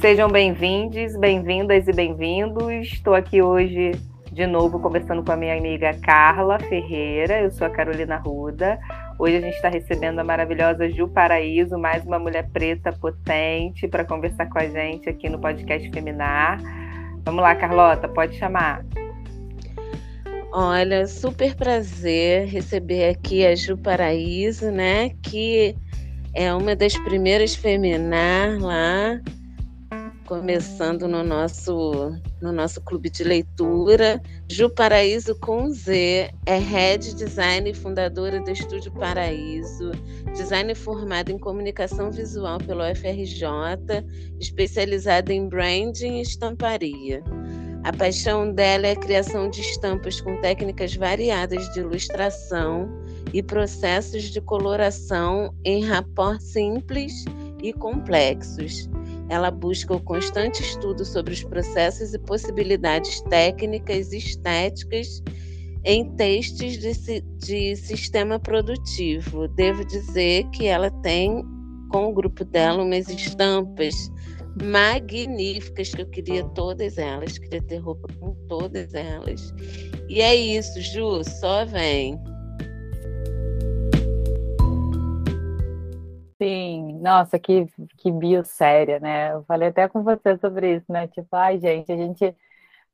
Sejam bem-vindos, bem-vindas e bem-vindos. Estou aqui hoje de novo conversando com a minha amiga Carla Ferreira. Eu sou a Carolina Ruda. Hoje a gente está recebendo a maravilhosa Ju Paraíso, mais uma mulher preta potente, para conversar com a gente aqui no podcast Feminar. Vamos lá, Carlota, pode chamar. Olha, super prazer receber aqui a Ju Paraíso, né? Que é uma das primeiras Feminar lá começando no nosso, no nosso clube de leitura. Ju Paraíso com Z é Head Design e fundadora do Estúdio Paraíso, design formada em comunicação visual pelo FRJ, especializada em branding e estamparia. A paixão dela é a criação de estampas com técnicas variadas de ilustração e processos de coloração em rapport simples e complexos ela busca o constante estudo sobre os processos e possibilidades técnicas e estéticas em testes de, de sistema produtivo. Devo dizer que ela tem, com o grupo dela, umas estampas magníficas que eu queria todas elas, queria ter roupa com todas elas. E é isso, Ju, só vem. Sim, nossa, que, que bio séria, né? Eu falei até com você sobre isso, né? Tipo, ai, gente, a gente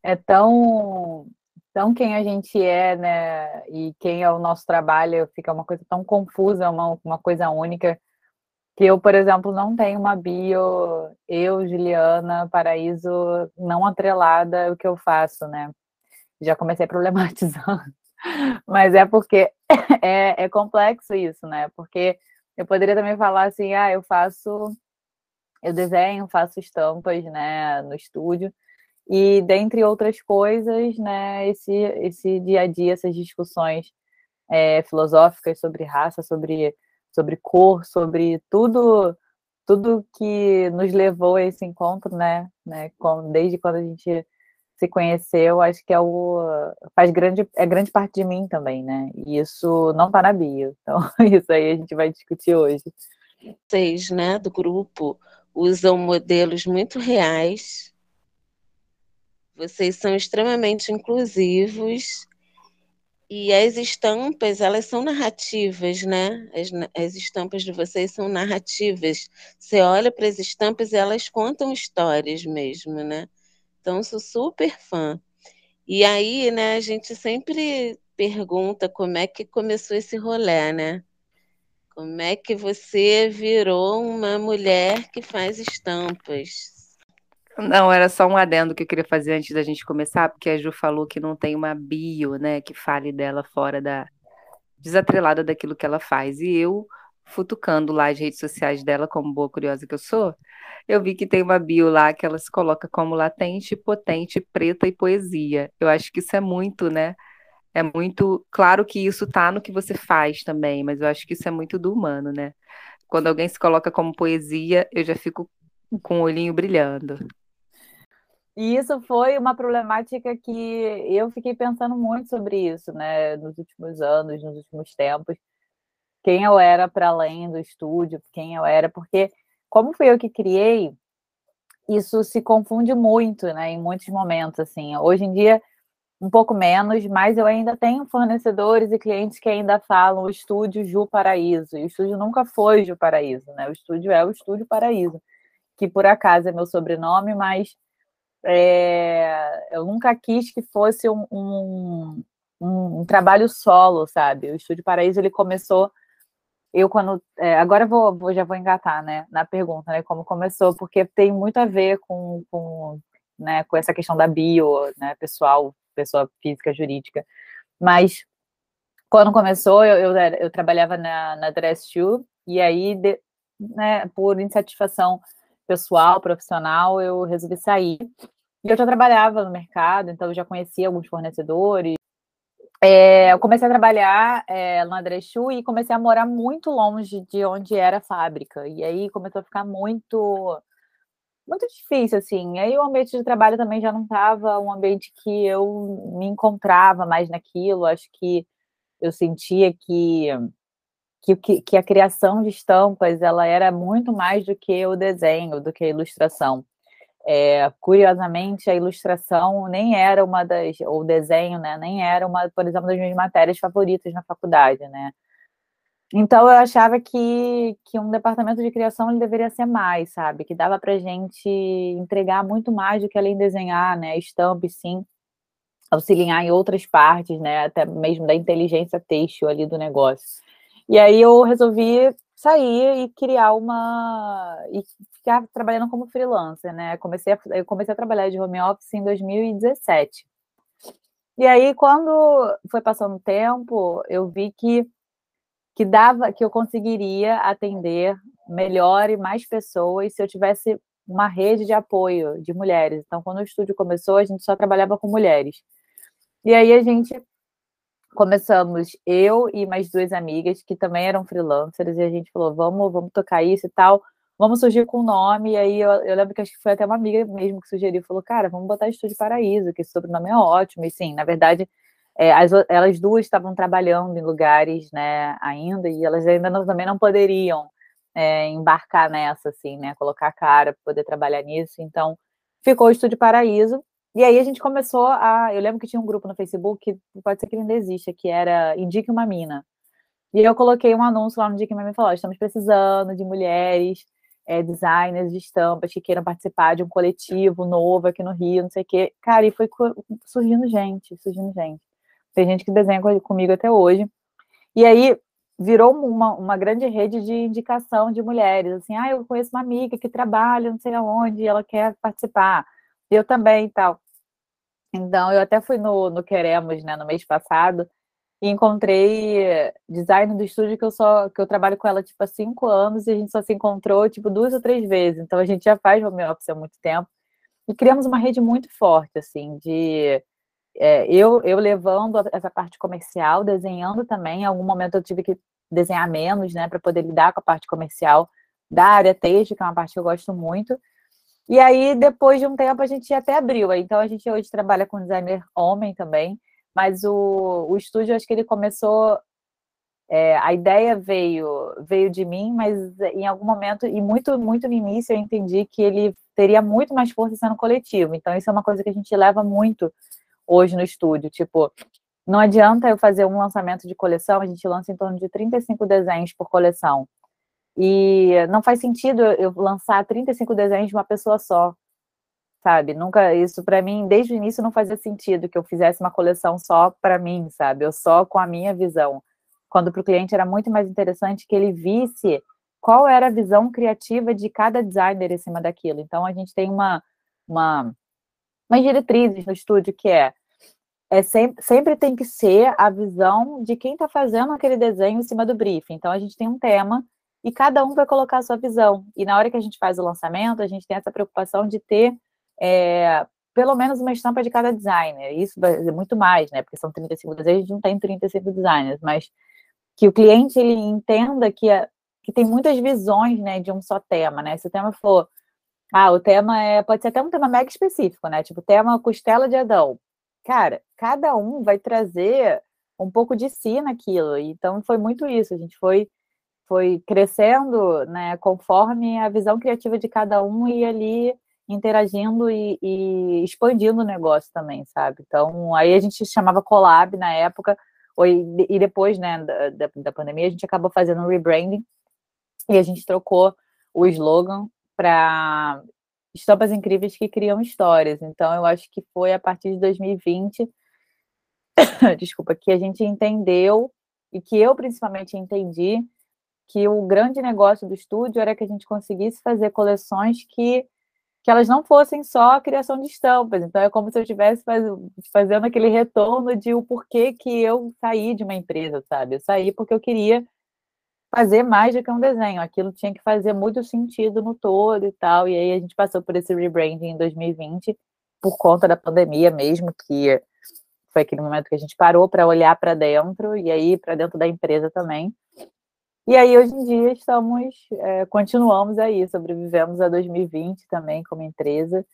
é tão, tão quem a gente é, né? E quem é o nosso trabalho, fica uma coisa tão confusa, uma, uma coisa única, que eu, por exemplo, não tenho uma bio, eu, Juliana, Paraíso, não atrelada o que eu faço, né? Já comecei problematizando, mas é porque é, é complexo isso, né? Porque eu poderia também falar assim, ah, eu faço, eu desenho, faço estampas, né, no estúdio, e dentre outras coisas, né, esse, esse dia a dia, essas discussões é, filosóficas sobre raça, sobre, sobre cor, sobre tudo tudo que nos levou a esse encontro, né, né, desde quando a gente se conheceu, acho que é o faz grande é grande parte de mim também, né? E isso não tá na bio. Então, isso aí a gente vai discutir hoje. Vocês, né, do grupo, usam modelos muito reais. Vocês são extremamente inclusivos. E as estampas, elas são narrativas, né? As, as estampas de vocês são narrativas. Você olha para as estampas e elas contam histórias mesmo, né? Então, sou super fã. E aí, né, a gente sempre pergunta como é que começou esse rolê, né? Como é que você virou uma mulher que faz estampas? Não, era só um adendo que eu queria fazer antes da gente começar, porque a Ju falou que não tem uma bio, né, que fale dela fora da desatrelada daquilo que ela faz. E eu futucando lá as redes sociais dela, como boa curiosa que eu sou, eu vi que tem uma bio lá que ela se coloca como latente, potente, preta e poesia. Eu acho que isso é muito, né? É muito. Claro que isso tá no que você faz também, mas eu acho que isso é muito do humano, né? Quando alguém se coloca como poesia, eu já fico com o olhinho brilhando. E isso foi uma problemática que eu fiquei pensando muito sobre isso, né, nos últimos anos, nos últimos tempos. Quem eu era para além do estúdio, quem eu era, porque como fui eu que criei, isso se confunde muito, né, em muitos momentos, assim. Hoje em dia, um pouco menos, mas eu ainda tenho fornecedores e clientes que ainda falam o estúdio Ju Paraíso, e o estúdio nunca foi Ju Paraíso, né, o estúdio é o Estúdio Paraíso, que por acaso é meu sobrenome, mas é, eu nunca quis que fosse um, um, um, um trabalho solo, sabe? O Estúdio Paraíso, ele começou eu quando é, agora vou, vou, já vou engatar né na pergunta né como começou porque tem muito a ver com, com né com essa questão da bio né pessoal pessoa física jurídica. Mas quando começou eu, eu, eu trabalhava na, na Dress Shoe e aí de, né por insatisfação pessoal profissional eu resolvi sair. E eu já trabalhava no mercado então eu já conhecia alguns fornecedores é, eu comecei a trabalhar é, no Andrechu e comecei a morar muito longe de onde era a fábrica. E aí começou a ficar muito muito difícil, assim. Aí o ambiente de trabalho também já não estava um ambiente que eu me encontrava mais naquilo. Acho que eu sentia que, que, que a criação de estampas ela era muito mais do que o desenho, do que a ilustração. É, curiosamente, a ilustração nem era uma das, ou o desenho, né, nem era uma, por exemplo, das minhas matérias favoritas na faculdade, né. Então eu achava que, que um departamento de criação ele deveria ser mais, sabe, que dava para gente entregar muito mais do que além desenhar, né, estampa, sim, auxiliar em outras partes, né, até mesmo da inteligência têxtil ali do negócio. E aí eu resolvi sair e criar uma e ficar trabalhando como freelancer, né? Comecei a, eu comecei a trabalhar de home office em 2017. E aí quando foi passando o tempo, eu vi que que dava que eu conseguiria atender melhor e mais pessoas se eu tivesse uma rede de apoio de mulheres. Então, quando o estúdio começou, a gente só trabalhava com mulheres. E aí a gente começamos eu e mais duas amigas que também eram freelancers e a gente falou vamos vamos tocar isso e tal vamos surgir com o nome e aí eu, eu, lembro que acho que foi até uma amiga mesmo que sugeriu falou cara vamos botar Estúdio Paraíso que esse sobrenome é ótimo e sim na verdade é, as, elas duas estavam trabalhando em lugares né ainda e elas ainda não, também não poderiam é, embarcar nessa assim né colocar a cara para poder trabalhar nisso então ficou o Estúdio Paraíso e aí a gente começou a. Eu lembro que tinha um grupo no Facebook, que pode ser que ainda exista, que era Indique uma Mina. E eu coloquei um anúncio lá no Indique uma Mina e falou: estamos precisando de mulheres, é, designers de estampas que queiram participar de um coletivo novo aqui no Rio, não sei o quê. Cara, e foi surgindo gente, surgindo gente. Tem gente que desenha comigo até hoje. E aí virou uma, uma grande rede de indicação de mulheres. Assim, ah, eu conheço uma amiga que trabalha não sei aonde, ela quer participar. Eu também e tal. Então, eu até fui no, no Queremos, né, no mês passado, e encontrei design do estúdio que eu só que eu trabalho com ela tipo há cinco anos e a gente só se encontrou tipo duas ou três vezes. Então a gente já faz home office há muito tempo e criamos uma rede muito forte assim de é, eu eu levando essa parte comercial, desenhando também. Em algum momento eu tive que desenhar menos, né, para poder lidar com a parte comercial da área texto, que é uma parte que eu gosto muito. E aí, depois de um tempo, a gente até abriu. Então, a gente hoje trabalha com designer homem também, mas o, o estúdio, acho que ele começou. É, a ideia veio veio de mim, mas em algum momento, e muito, muito no início, eu entendi que ele teria muito mais força sendo coletivo. Então, isso é uma coisa que a gente leva muito hoje no estúdio. Tipo, não adianta eu fazer um lançamento de coleção, a gente lança em torno de 35 desenhos por coleção. E não faz sentido eu lançar 35 desenhos de uma pessoa só, sabe? Nunca, isso para mim, desde o início não fazia sentido que eu fizesse uma coleção só para mim, sabe? Eu só com a minha visão. Quando para o cliente era muito mais interessante que ele visse qual era a visão criativa de cada designer em cima daquilo. Então a gente tem uma, uma, uma diretrizes no estúdio que é é sempre, sempre tem que ser a visão de quem está fazendo aquele desenho em cima do briefing. Então a gente tem um tema e cada um vai colocar a sua visão. E na hora que a gente faz o lançamento, a gente tem essa preocupação de ter é, pelo menos uma estampa de cada designer. Isso ser muito mais, né? Porque são 35 desenhos, a não tem 35 designers, mas que o cliente ele entenda que, a, que tem muitas visões, né, de um só tema, né? Se o tema for, ah, o tema é, pode ser até um tema mega específico, né? Tipo, tema costela de Adão. Cara, cada um vai trazer um pouco de si naquilo. Então foi muito isso, a gente foi foi crescendo, né, conforme a visão criativa de cada um e ali interagindo e, e, expandindo o negócio também, sabe? Então, aí a gente chamava collab na época, e depois, né, da, da pandemia, a gente acabou fazendo um rebranding e a gente trocou o slogan para estampas incríveis que criam histórias. Então, eu acho que foi a partir de 2020, desculpa, que a gente entendeu e que eu principalmente entendi que o grande negócio do estúdio era que a gente conseguisse fazer coleções que, que elas não fossem só a criação de estampas. Então, é como se eu estivesse faz, fazendo aquele retorno de o porquê que eu saí de uma empresa, sabe? Eu saí porque eu queria fazer mais do que um desenho. Aquilo tinha que fazer muito sentido no todo e tal. E aí a gente passou por esse rebranding em 2020 por conta da pandemia mesmo, que foi aquele momento que a gente parou para olhar para dentro e aí para dentro da empresa também. E aí, hoje em dia, estamos, é, continuamos aí, sobrevivemos a 2020 também como empresa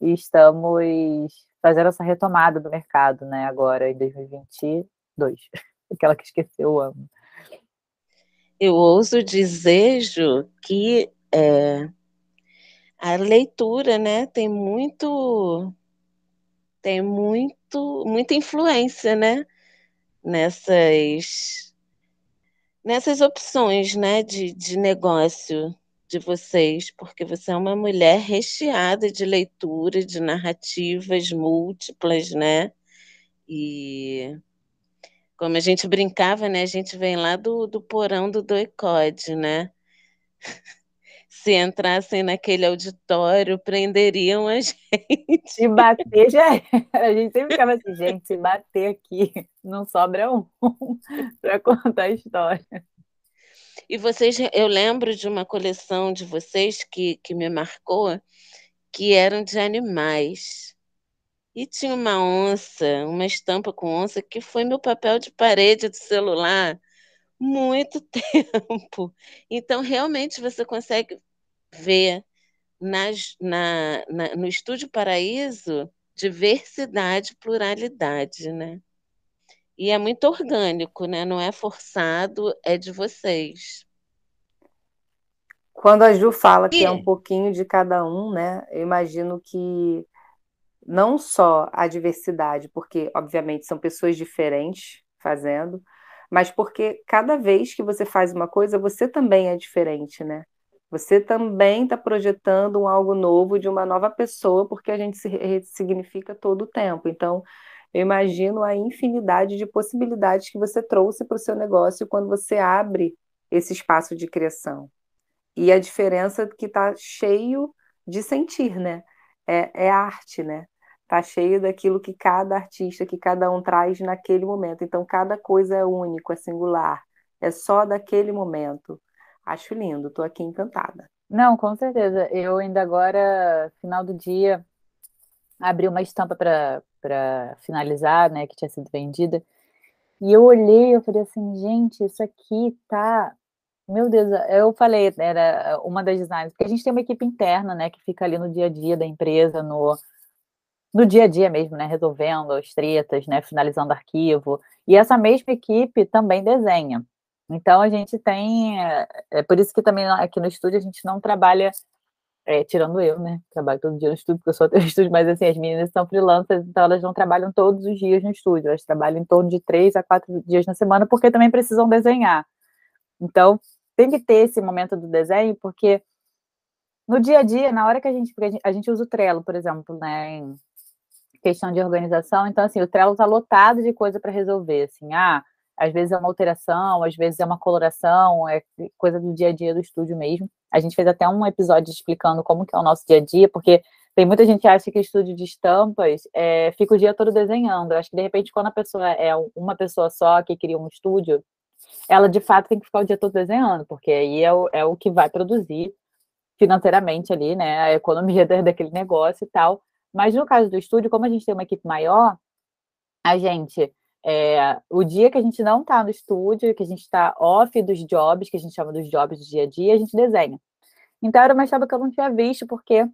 e estamos fazendo essa retomada do mercado, né, agora em 2022, aquela que esqueceu o ano. Eu ouso Ju, que é, a leitura, né, tem muito tem muito muita influência, né, nessas nessas opções, né, de, de negócio de vocês, porque você é uma mulher recheada de leitura, de narrativas múltiplas, né? E como a gente brincava, né? A gente vem lá do, do porão do Doicode, né? Se entrassem naquele auditório, prenderiam a gente. Se bater já era. A gente sempre ficava assim, gente, se bater aqui, não sobra um para contar a história. E vocês, eu lembro de uma coleção de vocês que, que me marcou, que eram de animais. E tinha uma onça, uma estampa com onça, que foi meu papel de parede do celular muito tempo. Então, realmente, você consegue ver nas, na, na, no Estúdio Paraíso diversidade, pluralidade, né? E é muito orgânico, né? Não é forçado, é de vocês. Quando a Ju fala que é um pouquinho de cada um, né? Eu imagino que não só a diversidade, porque obviamente são pessoas diferentes fazendo, mas porque cada vez que você faz uma coisa, você também é diferente, né? Você também está projetando um algo novo de uma nova pessoa, porque a gente se ressignifica todo o tempo. Então, eu imagino a infinidade de possibilidades que você trouxe para o seu negócio quando você abre esse espaço de criação. E a diferença que está cheio de sentir, né? É, é arte, né? Está cheio daquilo que cada artista, que cada um traz naquele momento. Então, cada coisa é único, é singular, é só daquele momento. Acho lindo, estou aqui encantada. Não, com certeza. Eu ainda agora, final do dia, abri uma estampa para finalizar, né, que tinha sido vendida. E eu olhei, eu falei assim, gente, isso aqui tá. Meu Deus, eu falei, era uma das designers, porque a gente tem uma equipe interna, né, que fica ali no dia a dia da empresa, no, no dia a dia mesmo, né, resolvendo as tretas, né, finalizando arquivo. E essa mesma equipe também desenha. Então a gente tem, é, é por isso que também aqui no estúdio a gente não trabalha é, tirando eu, né? Trabalho todo dia no estúdio, porque eu sou até estúdio, mas assim, as meninas são freelancers, então elas não trabalham todos os dias no estúdio, elas trabalham em torno de três a quatro dias na semana, porque também precisam desenhar. Então, tem que ter esse momento do desenho, porque no dia a dia, na hora que a gente. A gente, a gente usa o Trello, por exemplo, né? Em questão de organização, então, assim, o Trello está lotado de coisa para resolver, assim, ah às vezes é uma alteração, às vezes é uma coloração, é coisa do dia a dia do estúdio mesmo. A gente fez até um episódio explicando como que é o nosso dia a dia, porque tem muita gente que acha que estúdio de estampas é, fica o dia todo desenhando. Eu acho que, de repente, quando a pessoa é uma pessoa só que cria um estúdio, ela, de fato, tem que ficar o dia todo desenhando, porque aí é o, é o que vai produzir financeiramente ali, né, a economia daquele negócio e tal. Mas no caso do estúdio, como a gente tem uma equipe maior, a gente é, o dia que a gente não está no estúdio, que a gente está off dos jobs, que a gente chama dos jobs do dia a dia, a gente desenha. Então era uma história que eu não tinha visto, porque,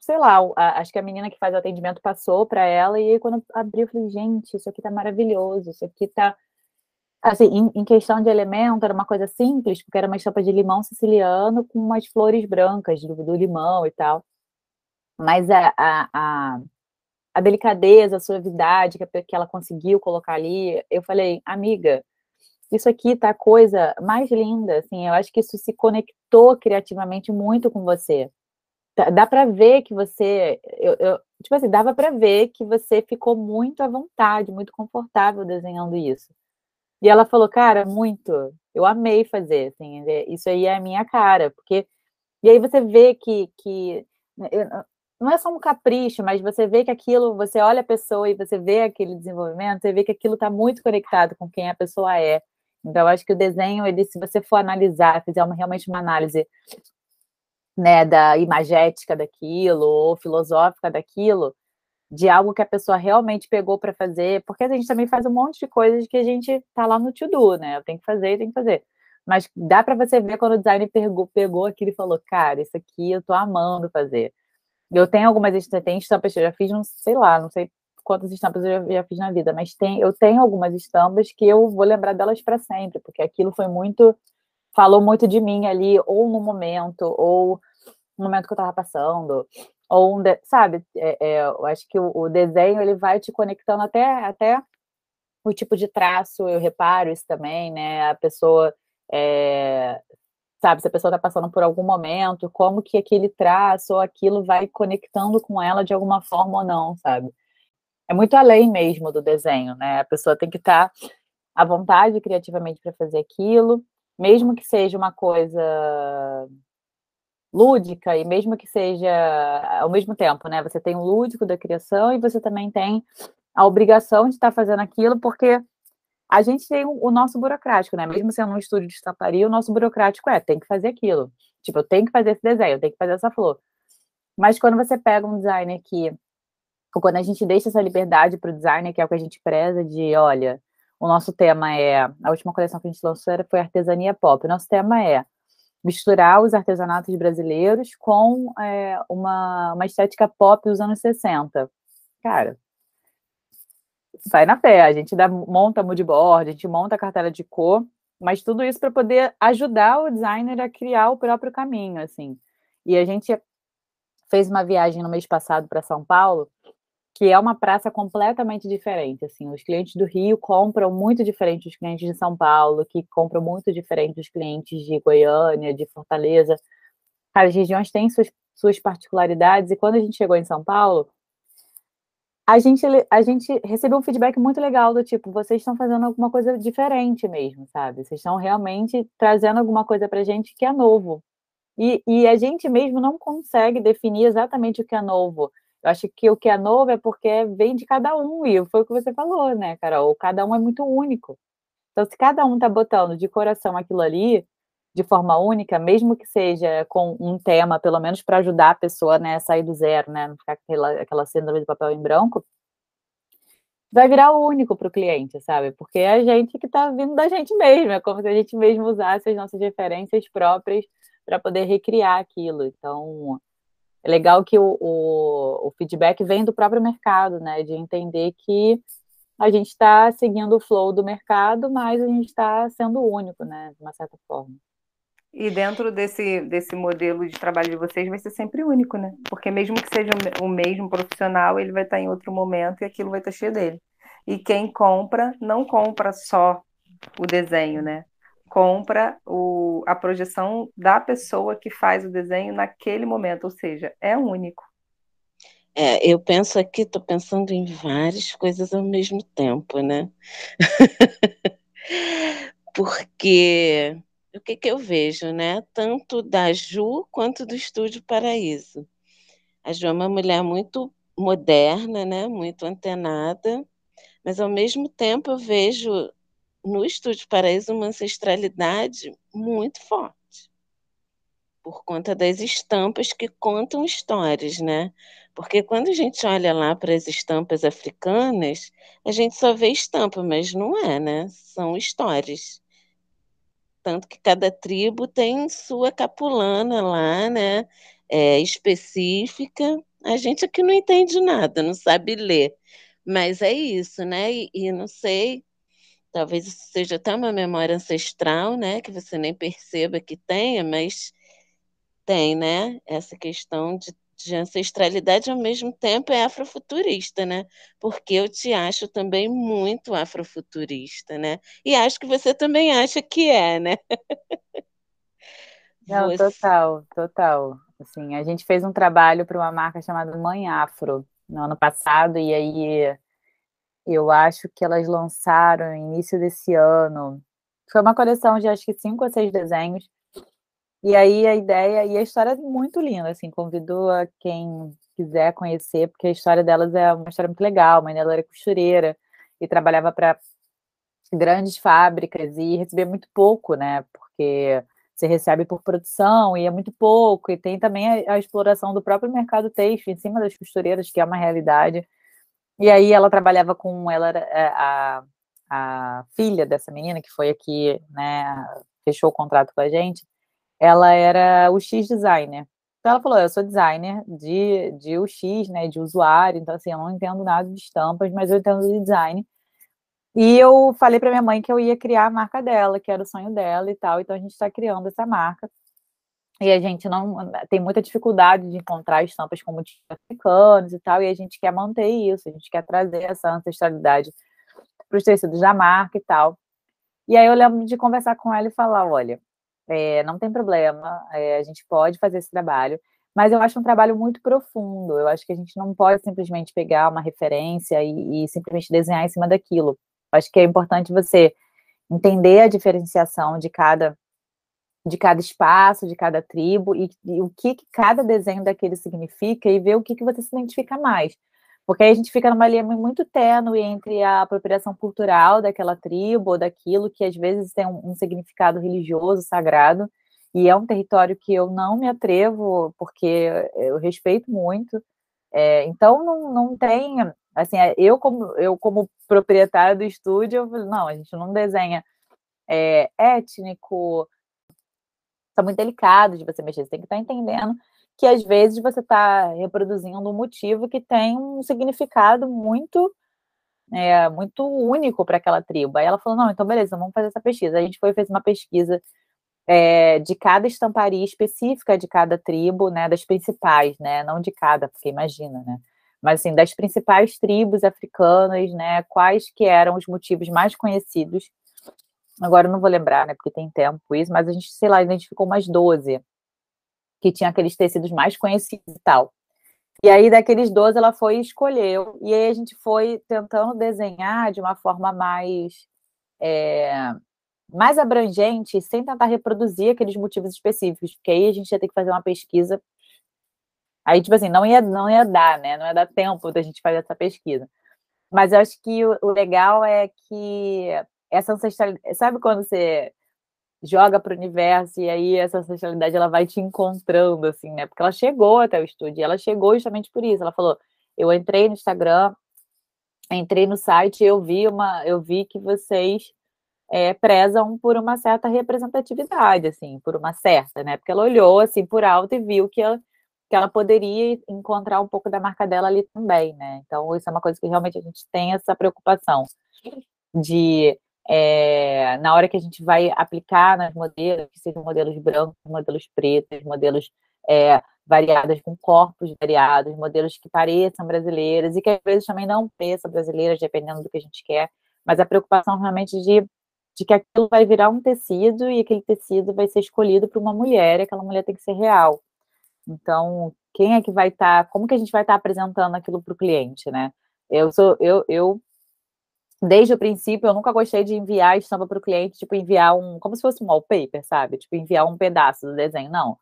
sei lá, a, acho que a menina que faz o atendimento passou para ela, e aí quando abriu, eu falei, gente, isso aqui tá maravilhoso, isso aqui tá. Assim, em, em questão de elemento, era uma coisa simples, porque era uma estampa de limão siciliano com umas flores brancas do, do limão e tal. Mas a, a, a a delicadeza, a suavidade que, que ela conseguiu colocar ali, eu falei, amiga, isso aqui tá a coisa mais linda, assim, eu acho que isso se conectou criativamente muito com você. Dá para ver que você, eu, eu, tipo assim, dava para ver que você ficou muito à vontade, muito confortável desenhando isso. E ela falou, cara, muito, eu amei fazer, assim, isso aí é a minha cara, porque e aí você vê que, que eu, não é só um capricho, mas você vê que aquilo, você olha a pessoa e você vê aquele desenvolvimento, você vê que aquilo está muito conectado com quem a pessoa é. Então, eu acho que o desenho, ele, se você for analisar, fizer uma, realmente uma análise né, da imagética daquilo, ou filosófica daquilo, de algo que a pessoa realmente pegou para fazer, porque a gente também faz um monte de coisas que a gente tá lá no to-do, né? Eu tenho que fazer tenho que fazer. Mas dá para você ver quando o designer pegou, pegou aquilo e falou, cara, isso aqui eu tô amando fazer. Eu tenho algumas tem estampas que eu já fiz, não sei lá, não sei quantas estampas eu já, já fiz na vida, mas tem, eu tenho algumas estampas que eu vou lembrar delas para sempre, porque aquilo foi muito, falou muito de mim ali, ou no momento, ou um momento que eu estava passando, ou um, de, sabe, é, é, eu acho que o, o, desenho ele vai te conectando até, até o tipo de traço, eu reparo isso também, né, a pessoa, é, sabe, se a pessoa está passando por algum momento, como que aquele traço ou aquilo vai conectando com ela de alguma forma ou não, sabe, é muito além mesmo do desenho, né, a pessoa tem que estar tá à vontade criativamente para fazer aquilo, mesmo que seja uma coisa lúdica e mesmo que seja ao mesmo tempo, né? Você tem o lúdico da criação e você também tem a obrigação de estar fazendo aquilo, porque a gente tem o, nosso burocrático, né? Mesmo sendo um estúdio de estamparia, o nosso burocrático é, tem que fazer aquilo. Tipo, eu tenho que fazer esse desenho, eu tenho que fazer essa flor. Mas quando você pega um designer que, quando a gente deixa essa liberdade para o designer, que é o que a gente preza, de, olha, o nosso tema é, a última coleção que a gente lançou foi artesania pop, o nosso tema é misturar os artesanatos brasileiros com é, uma, uma estética pop dos anos 60. Cara, vai na fé, a gente dá, monta moodboard, a gente monta a cartela de cor, mas tudo isso para poder ajudar o designer a criar o próprio caminho, assim. E a gente fez uma viagem no mês passado para São Paulo, que é uma praça completamente diferente, assim, os clientes do Rio compram muito diferente dos clientes de São Paulo, que compram muito diferente dos clientes de Goiânia, de Fortaleza. As regiões têm suas, suas particularidades, e quando a gente chegou em São Paulo, a gente, a gente recebeu um feedback muito legal do tipo, vocês estão fazendo alguma coisa diferente mesmo, sabe? Vocês estão realmente trazendo alguma coisa pra gente que é novo. E, e a gente mesmo não consegue definir exatamente o que é novo eu acho que o que é novo é porque vem de cada um, e foi o que você falou, né, Carol? Cada um é muito único. Então, se cada um está botando de coração aquilo ali, de forma única, mesmo que seja com um tema, pelo menos para ajudar a pessoa né, a sair do zero, né, não ficar aquela, aquela síndrome de papel em branco, vai virar único para o cliente, sabe? Porque é a gente que está vindo da gente mesmo, é como se a gente mesmo usasse as nossas referências próprias para poder recriar aquilo. Então, é legal que o, o, o feedback vem do próprio mercado, né? De entender que a gente está seguindo o flow do mercado, mas a gente está sendo único, né? De uma certa forma. E dentro desse, desse modelo de trabalho de vocês vai ser sempre único, né? Porque mesmo que seja o mesmo profissional, ele vai estar em outro momento e aquilo vai estar cheio dele. E quem compra, não compra só o desenho, né? compra o, a projeção da pessoa que faz o desenho naquele momento, ou seja, é único. É, eu penso aqui, estou pensando em várias coisas ao mesmo tempo, né? Porque o que, que eu vejo, né? Tanto da Ju quanto do Estúdio Paraíso. A Ju é uma mulher muito moderna, né? Muito antenada, mas ao mesmo tempo eu vejo no Estúdio Paraíso uma ancestralidade muito forte, por conta das estampas que contam histórias, né? Porque quando a gente olha lá para as estampas africanas, a gente só vê estampa, mas não é, né? São histórias. Tanto que cada tribo tem sua capulana lá, né? É, específica. A gente aqui não entende nada, não sabe ler. Mas é isso, né? E, e não sei Talvez isso seja até uma memória ancestral, né? Que você nem perceba que tenha, mas tem, né? Essa questão de, de ancestralidade ao mesmo tempo é afrofuturista, né? Porque eu te acho também muito afrofuturista, né? E acho que você também acha que é, né? Não, você... total, total. Assim, a gente fez um trabalho para uma marca chamada Mãe Afro no ano passado, e aí eu acho que elas lançaram no início desse ano. Foi uma coleção de acho que cinco ou seis desenhos. E aí a ideia e a história é muito linda, assim, convido a quem quiser conhecer, porque a história delas é uma história muito legal. A mãe dela era costureira e trabalhava para grandes fábricas e recebia muito pouco, né? Porque você recebe por produção e é muito pouco, e tem também a, a exploração do próprio mercado têxtil em cima das costureiras, que é uma realidade. E aí ela trabalhava com ela é, a, a filha dessa menina que foi aqui, né, fechou o contrato com a gente. Ela era o X designer. Então ela falou: "Eu sou designer de de UX, né, de usuário, então assim, eu não entendo nada de estampas, mas eu entendo de design". E eu falei para minha mãe que eu ia criar a marca dela, que era o sonho dela e tal. Então a gente está criando essa marca. e a gente não tem muita dificuldade de encontrar estampas com motivos africanos e tal, e a gente quer manter isso, a gente quer trazer essa ancestralidade para os tecidos da marca e tal. E aí eu lembro de conversar com ela e falar, olha, é, não tem problema, é, a gente pode fazer esse trabalho, mas eu acho um trabalho muito profundo. Eu acho que a gente não pode simplesmente pegar uma referência e, e simplesmente desenhar em cima daquilo. Eu acho que é importante você entender a diferenciação de cada de cada espaço, de cada tribo e, e o que, que, cada desenho daquele significa e ver o que, que você se identifica mais. Porque aí a gente fica numa linha muito tênue entre a apropriação cultural daquela tribo ou daquilo que às vezes tem um, um significado religioso, sagrado, e é um território que eu não me atrevo, porque eu respeito muito. É, então não, não tem, assim, é, eu como eu como proprietária do estúdio, eu, não, a gente não desenha é, étnico, está muito delicado de você mexer, você tem que estar tá entendendo que às vezes você está reproduzindo um motivo que tem um significado muito é, muito único para aquela tribo. Aí ela falou, não, então beleza, vamos fazer essa pesquisa. A gente foi fez uma pesquisa é, de cada estamparia específica de cada tribo, né, das principais, né, não de cada, porque imagina, né, mas assim, das principais tribos africanas, né, quais que eram os motivos mais conhecidos agora eu não vou lembrar, né, porque tem tempo isso, mas a gente, sei lá, identificou umas 12 que tinha aqueles tecidos mais conhecidos e tal. E aí, daqueles 12, ela foi e escolheu, e aí a gente foi tentando desenhar de uma forma mais, é, mais abrangente, sem tentar reproduzir aqueles motivos específicos, porque aí a gente ia ter que fazer uma pesquisa. Aí, tipo assim, não ia, não ia dar, né? Não ia dar tempo da gente fazer essa pesquisa. Mas eu acho que o, o legal é que essa ancestralidade. Sabe quando você joga para o universo e aí essa ancestralidade ela vai te encontrando, assim, né? Porque ela chegou até o estúdio, ela chegou justamente por isso. Ela falou: eu entrei no Instagram, entrei no site, eu vi uma, eu vi que vocês é, prezam por uma certa representatividade, assim, por uma certa, né? Porque ela olhou assim por alto e viu que ela, que ela poderia encontrar um pouco da marca dela ali também, né? Então, isso é uma coisa que realmente a gente tem essa preocupação de é, na hora que a gente vai aplicar nas modelos, que sejam modelos brancos, modelos pretos, modelos é, variados, com corpos variados, modelos que pareçam brasileiras e que às vezes também não pareçam brasileiras, dependendo do que a gente quer, mas a preocupação realmente de, de que aquilo vai virar um tecido e aquele tecido vai ser escolhido por uma mulher e aquela mulher tem que ser real. Então, quem é que vai estar, tá, como que a gente vai estar tá apresentando aquilo para o cliente, né? Eu sou, eu, eu desde o princípio, eu nunca gostei de enviar estampa para o cliente, tipo, enviar um, como se fosse um wallpaper, sabe? Tipo, enviar um pedaço do desenho. Não.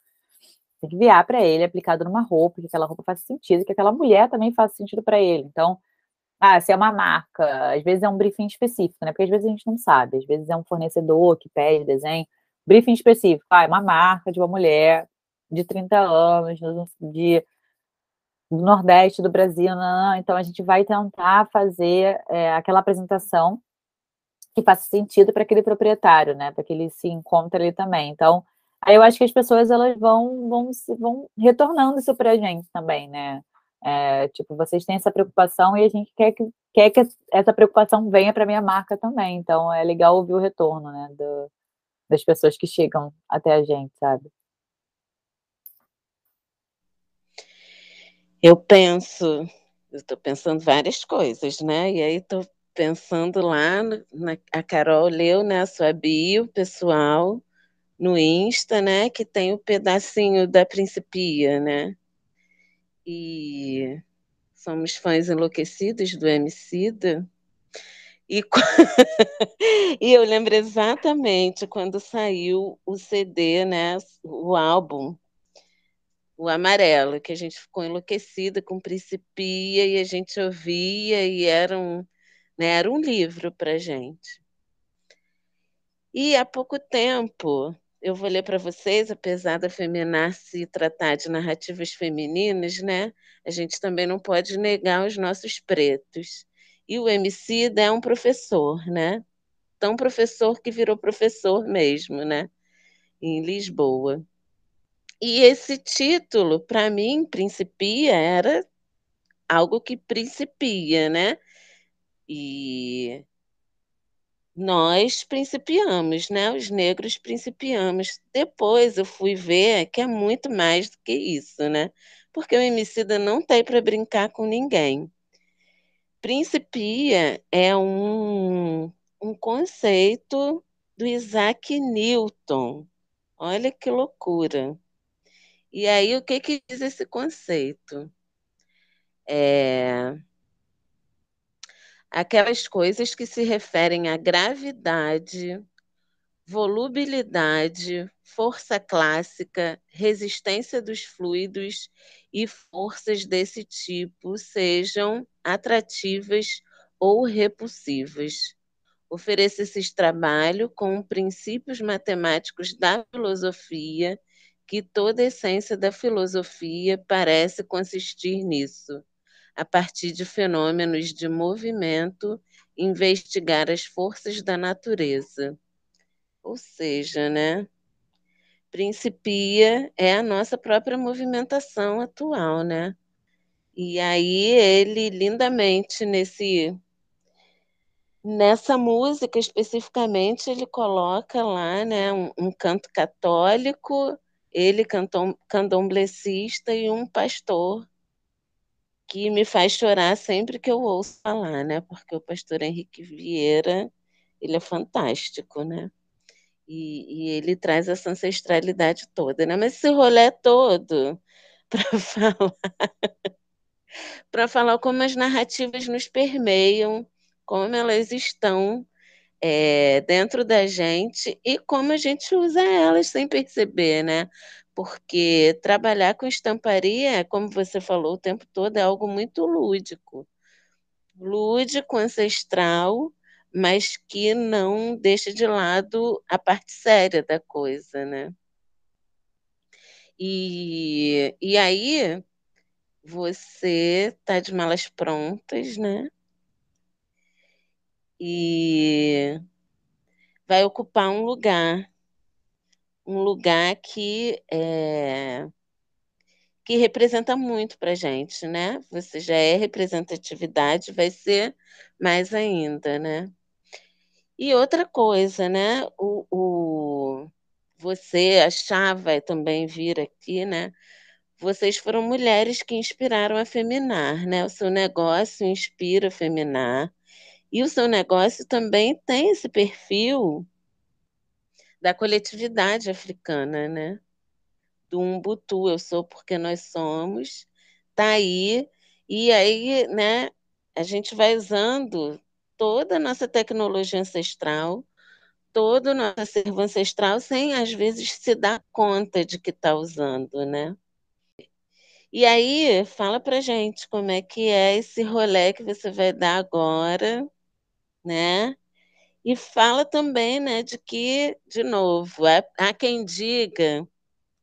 Tem que enviar para ele, aplicado numa roupa, que aquela roupa faça sentido, que aquela mulher também faça sentido para ele. Então, ah, se é uma marca, às vezes é um briefing específico, né? Porque às vezes a gente não sabe, às vezes é um fornecedor que pede desenho. Briefing específico, ah, é uma marca de uma mulher de 30 anos, de do Nordeste do Brasil, não, então a gente vai tentar fazer é, aquela apresentação que faça sentido para aquele proprietário, né, para que ele se encontre ali também. Então, aí eu acho que as pessoas elas vão vão vão retornando isso para a gente também, né? É, tipo, vocês têm essa preocupação e a gente quer que quer que essa preocupação venha para minha marca também. Então, é legal ouvir o retorno, né, do, das pessoas que chegam até a gente, sabe? Eu penso, estou pensando várias coisas, né? E aí estou pensando lá, na, a Carol leu né, a sua bio pessoal no Insta, né? Que tem o um pedacinho da Principia, né? E somos fãs enlouquecidos do Emicida. E, e eu lembro exatamente quando saiu o CD, né? O álbum o amarelo, que a gente ficou enlouquecida com Principia e a gente ouvia e era um, né, era um livro para gente. E há pouco tempo, eu vou ler para vocês, apesar da Feminar se tratar de narrativas femininas, né? A gente também não pode negar os nossos pretos. E o MC é um professor, né? Tão professor que virou professor mesmo, né? Em Lisboa. E esse título, para mim, Principia, era algo que principia, né? E nós principiamos, né? Os negros principiamos. Depois eu fui ver que é muito mais do que isso, né? Porque o Emicida não tem para brincar com ninguém. Principia é um, um conceito do Isaac Newton. Olha que loucura. E aí, o que, que diz esse conceito? É, aquelas coisas que se referem à gravidade, volubilidade, força clássica, resistência dos fluidos e forças desse tipo sejam atrativas ou repulsivas. Ofereça esse trabalho com princípios matemáticos da filosofia, que toda a essência da filosofia parece consistir nisso a partir de fenômenos de movimento, investigar as forças da natureza. Ou seja, né? Principia é a nossa própria movimentação atual, né? E aí ele lindamente nesse nessa música especificamente ele coloca lá, né, um, um canto católico, ele cantom, candomblessista e um pastor que me faz chorar sempre que eu ouço falar, né? Porque o pastor Henrique Vieira, ele é fantástico, né? E, e ele traz essa ancestralidade toda, né? Mas esse rolê todo para falar para falar como as narrativas nos permeiam, como elas estão é, dentro da gente e como a gente usa elas sem perceber, né? porque trabalhar com estamparia, como você falou o tempo todo, é algo muito lúdico. Lúdico, ancestral, mas que não deixa de lado a parte séria da coisa, né? E, e aí você tá de malas prontas, né? E vai ocupar um lugar um lugar que é, que representa muito para gente, né? Você já é representatividade, vai ser mais ainda, né? E outra coisa, né? O, o, você achava também vir aqui, né? Vocês foram mulheres que inspiraram a feminar, né? O seu negócio inspira a feminar. E o seu negócio também tem esse perfil da coletividade africana, né? Do Umbutu, eu sou porque nós somos, tá aí, e aí, né, a gente vai usando toda a nossa tecnologia ancestral, todo o nosso acervo ancestral, sem às vezes se dar conta de que está usando, né? E aí, fala pra gente como é que é esse rolê que você vai dar agora, né? E fala também, né, de que, de novo, há, há quem diga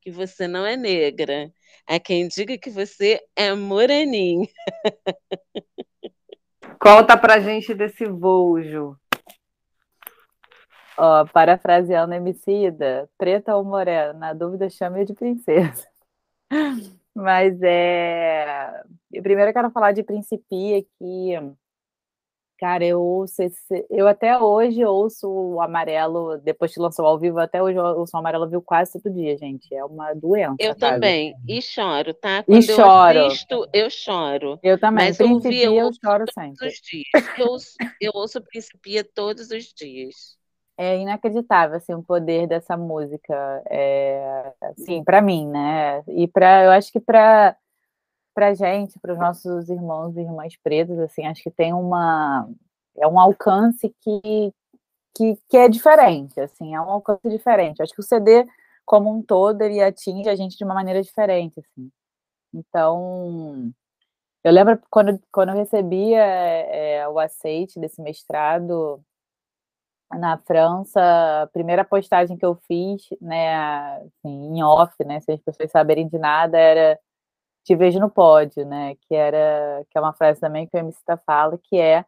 que você não é negra, há quem diga que você é moreninha. Conta pra gente desse voo, Ju. Ó, parafraseando Emicida, preta ou morena, na dúvida chame de princesa. Mas é. Primeiro eu quero falar de Principia, que Cara, eu ouço esse, eu até hoje ouço o amarelo, depois que lançou ao vivo, até hoje eu ouço o amarelo viu quase todo dia, gente. É uma doença. Eu sabe? também. E choro, tá? Quando e eu choro. assisto, eu choro. Eu também. Mas Principia, eu, eu choro sempre. Todos os dias. Eu ouço, eu ouço Principia todos os dias. É inacreditável assim o poder dessa música, é, assim, para mim, né? E para eu acho que para para gente, para os nossos irmãos e irmãs pretas, assim, acho que tem uma é um alcance que, que, que é diferente, assim, é um alcance diferente. Acho que o CD como um todo ele atinge a gente de uma maneira diferente, assim. Então, eu lembro quando, quando eu recebi é, é, o aceite desse mestrado na França, a primeira postagem que eu fiz, né, assim, em off, né, sem as pessoas saberem de nada, era te vejo no pódio, né? Que era que é uma frase também que o MC fala, que é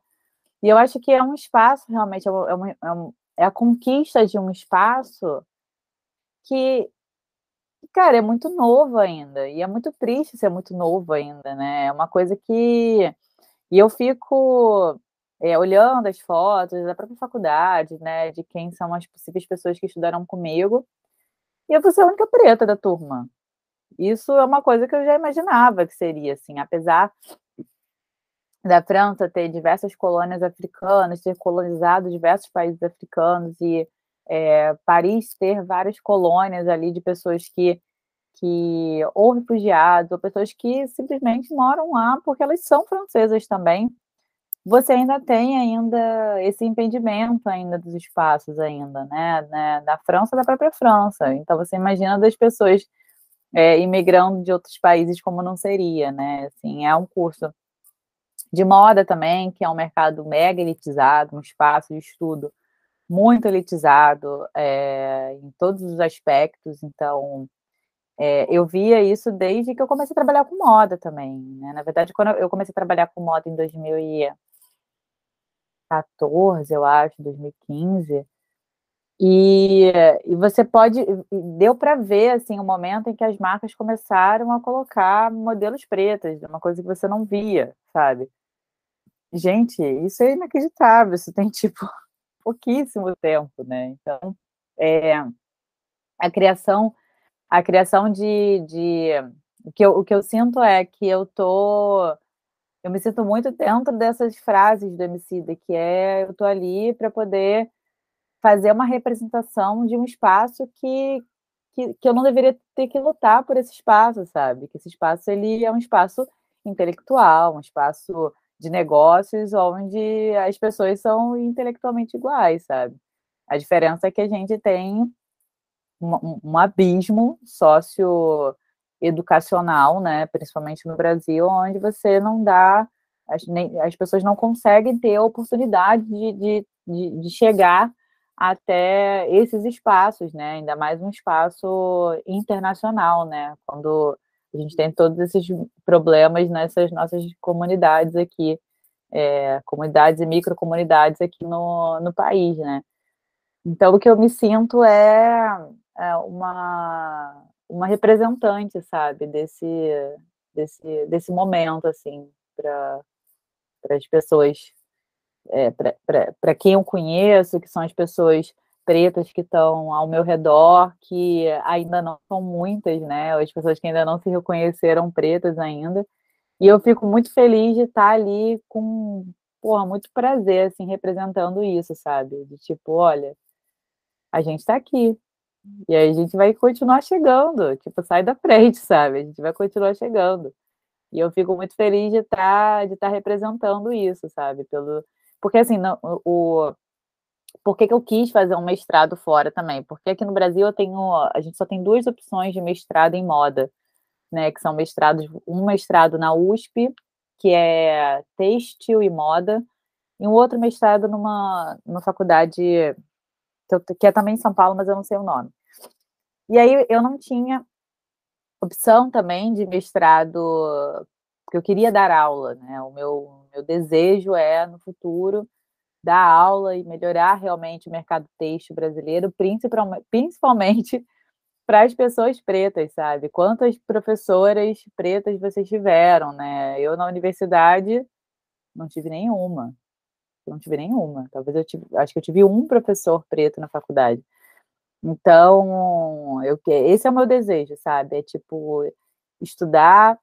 e eu acho que é um espaço realmente é, uma, é, um, é a conquista de um espaço que cara é muito novo ainda e é muito triste ser muito novo ainda, né? É uma coisa que e eu fico é, olhando as fotos da própria faculdade, né, de quem são as possíveis pessoas que estudaram comigo, e eu vou ser a única preta da turma. Isso é uma coisa que eu já imaginava que seria, assim, apesar da França ter diversas colônias africanas, ter colonizado diversos países africanos e é, Paris ter várias colônias ali de pessoas que, que ou refugiados ou pessoas que simplesmente moram lá porque elas são francesas também. Você ainda tem ainda esse impedimento ainda dos espaços ainda, né, né da França da própria França. Então você imagina das pessoas é, imigrando de outros países como não seria, né? Assim, é um curso de moda também, que é um mercado mega elitizado, um espaço de estudo muito elitizado é, em todos os aspectos. Então, é, eu via isso desde que eu comecei a trabalhar com moda também. Né? Na verdade, quando eu comecei a trabalhar com moda em 2014, eu acho, 2015. E, e você pode, deu para ver assim o um momento em que as marcas começaram a colocar modelos pretas, uma coisa que você não via, sabe? Gente, isso é inacreditável, isso tem, tipo, pouquíssimo tempo, né? Então, é, a criação, a criação de, de o, que eu, o que eu sinto é que eu tô, eu me sinto muito dentro dessas frases do Emicida, que é, eu tô ali para poder fazer uma representação de um espaço que, que, que eu não deveria ter que lutar por esse espaço, sabe? Que esse espaço, ele é um espaço intelectual, um espaço de negócios onde as pessoas são intelectualmente iguais, sabe? A diferença é que a gente tem um, um abismo socioeducacional, né, principalmente no Brasil, onde você não dá, as, nem, as pessoas não conseguem ter a oportunidade de, de, de, de chegar até esses espaços, né, ainda mais um espaço internacional, né, quando a gente tem todos esses problemas nessas nossas comunidades aqui, é, comunidades e microcomunidades aqui no, no país, né? Então, o que eu me sinto é, é uma, uma representante, sabe, desse, desse, desse momento, assim, para as pessoas, é, para quem eu conheço, que são as pessoas pretas que estão ao meu redor, que ainda não são muitas, né? As pessoas que ainda não se reconheceram pretas ainda. E eu fico muito feliz de estar ali com, porra, muito prazer, assim, representando isso, sabe? De tipo, olha, a gente está aqui. E aí a gente vai continuar chegando, tipo, sai da frente, sabe? A gente vai continuar chegando. E eu fico muito feliz de estar de estar representando isso, sabe? Pelo porque assim, não, o por que, que eu quis fazer um mestrado fora também? Porque aqui no Brasil eu tenho, a gente só tem duas opções de mestrado em moda, né? Que são mestrados, um mestrado na USP, que é têxtil e moda, e um outro mestrado numa, numa faculdade que, eu, que é também em São Paulo, mas eu não sei o nome. E aí eu não tinha opção também de mestrado, porque eu queria dar aula, né? O meu, meu desejo é, no futuro, dar aula e melhorar realmente o mercado têxtil brasileiro, principalmente para as pessoas pretas, sabe? Quantas professoras pretas vocês tiveram, né? Eu na universidade não tive nenhuma. Não tive nenhuma. Talvez eu tive, acho que eu tive um professor preto na faculdade. Então, eu esse é o meu desejo, sabe? É tipo estudar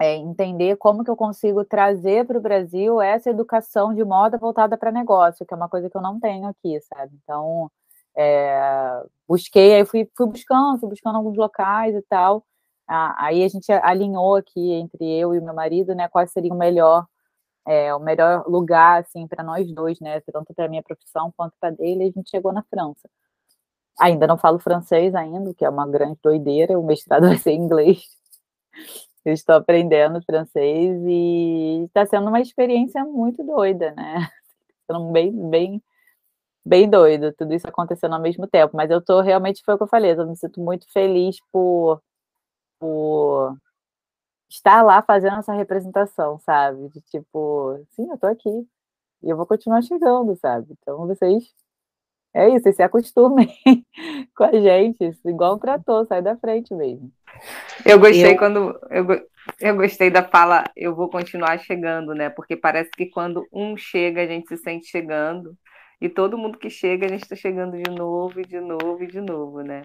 é, entender como que eu consigo trazer para o Brasil essa educação de moda voltada para negócio, que é uma coisa que eu não tenho aqui, sabe? Então, é, busquei, aí fui, fui buscando, fui buscando alguns locais e tal. Aí a gente alinhou aqui entre eu e meu marido, né, qual seria o melhor, é, o melhor lugar, assim, para nós dois, né, tanto para minha profissão quanto para dele, a gente chegou na França. Ainda não falo francês ainda, que é uma grande doideira, o mestrado vai ser em inglês, eu estou aprendendo francês e está sendo uma experiência muito doida, né? Sendo bem, bem, bem doido, tudo isso acontecendo ao mesmo tempo. Mas eu estou realmente, foi o que eu falei, eu me sinto muito feliz por, por estar lá fazendo essa representação, sabe? De tipo, sim, eu estou aqui e eu vou continuar chegando, sabe? Então vocês É isso, se acostumem com a gente, igual um trator, sai da frente mesmo. Eu gostei eu... quando eu, eu gostei da fala, eu vou continuar chegando, né? Porque parece que quando um chega, a gente se sente chegando, e todo mundo que chega, a gente está chegando de novo, e de novo, e de novo, né?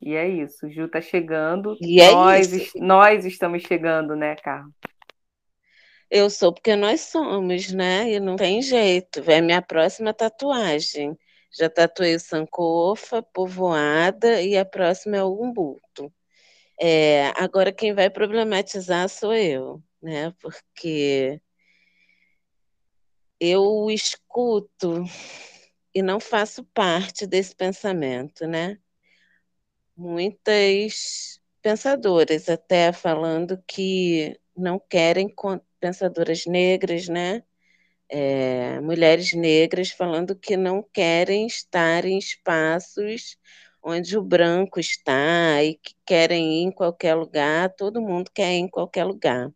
E é isso, o Ju está chegando, e é nós, é nós estamos chegando, né, Carlos? Eu sou porque nós somos, né? E não tem jeito. É minha próxima tatuagem. Já tatuei o Sankofa, Povoada, e a próxima é o Umbuto. É, agora quem vai problematizar sou eu, né? Porque eu escuto e não faço parte desse pensamento, né? Muitas pensadoras até falando que não querem pensadoras negras, né? É, mulheres negras falando que não querem estar em espaços onde o branco está e que querem ir em qualquer lugar, todo mundo quer ir em qualquer lugar.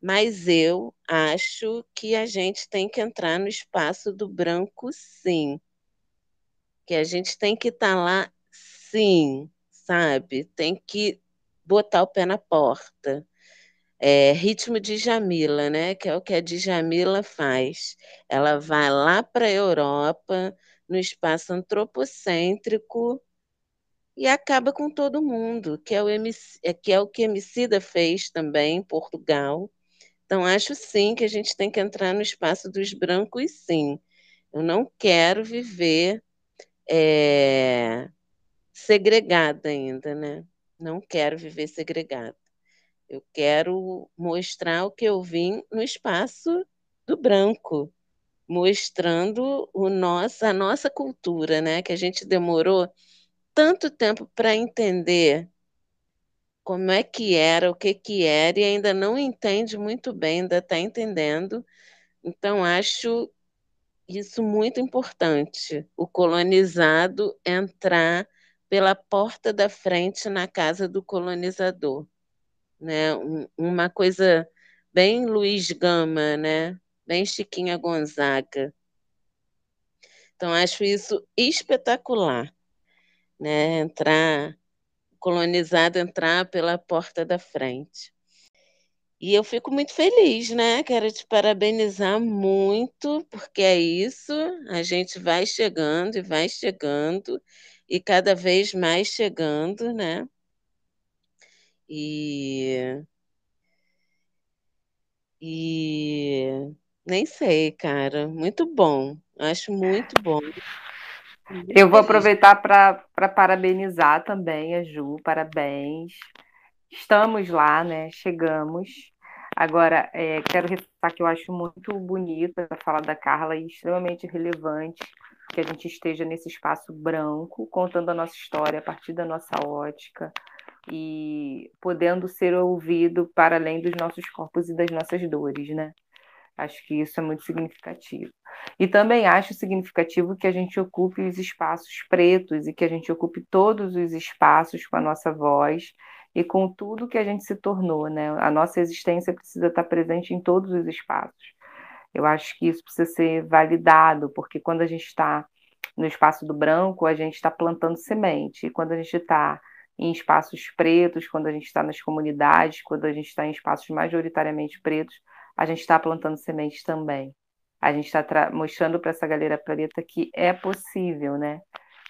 Mas eu acho que a gente tem que entrar no espaço do branco, sim. Que a gente tem que estar tá lá, sim, sabe? Tem que botar o pé na porta é, ritmo de Jamila, né? Que é o que a Djamila faz. Ela vai lá para a Europa, no espaço antropocêntrico, e acaba com todo mundo, que é o, MC, é, que, é o que Emicida fez também em Portugal. Então, acho sim que a gente tem que entrar no espaço dos brancos, sim. Eu não quero viver é, segregada ainda, né? Não quero viver segregada. Eu quero mostrar o que eu vim no espaço do branco, mostrando o nosso, a nossa cultura, né? Que a gente demorou tanto tempo para entender como é que era, o que que era, e ainda não entende muito bem, ainda está entendendo. Então, acho isso muito importante, o colonizado entrar pela porta da frente na casa do colonizador né? uma coisa bem Luiz Gama, né? Bem Chiquinha Gonzaga. Então acho isso espetacular, né? Entrar colonizado entrar pela porta da frente. E eu fico muito feliz, né? Quero te parabenizar muito, porque é isso, a gente vai chegando e vai chegando, e cada vez mais chegando, né? E. E. Nem sei, cara. Muito bom. Acho muito bom. Eu vou aproveitar para parabenizar também a Ju. Parabéns. Estamos lá, né? Chegamos. Agora, é, quero ressaltar que eu acho muito bonita a fala da Carla e extremamente relevante que a gente esteja nesse espaço branco, contando a nossa história a partir da nossa ótica, e podendo ser ouvido para além dos nossos corpos e das nossas dores, né? Acho que isso é muito significativo. E também acho significativo que a gente ocupe os espaços pretos e que a gente ocupe todos os espaços com a nossa voz e com tudo que a gente se tornou, né? A nossa existência precisa estar presente em todos os espaços. Eu acho que isso precisa ser validado, porque quando a gente está no espaço do branco, a gente está plantando semente. E quando a gente está em espaços pretos, quando a gente está nas comunidades, quando a gente está em espaços majoritariamente pretos, a gente está plantando sementes também. A gente está mostrando para essa galera preta que é possível, né?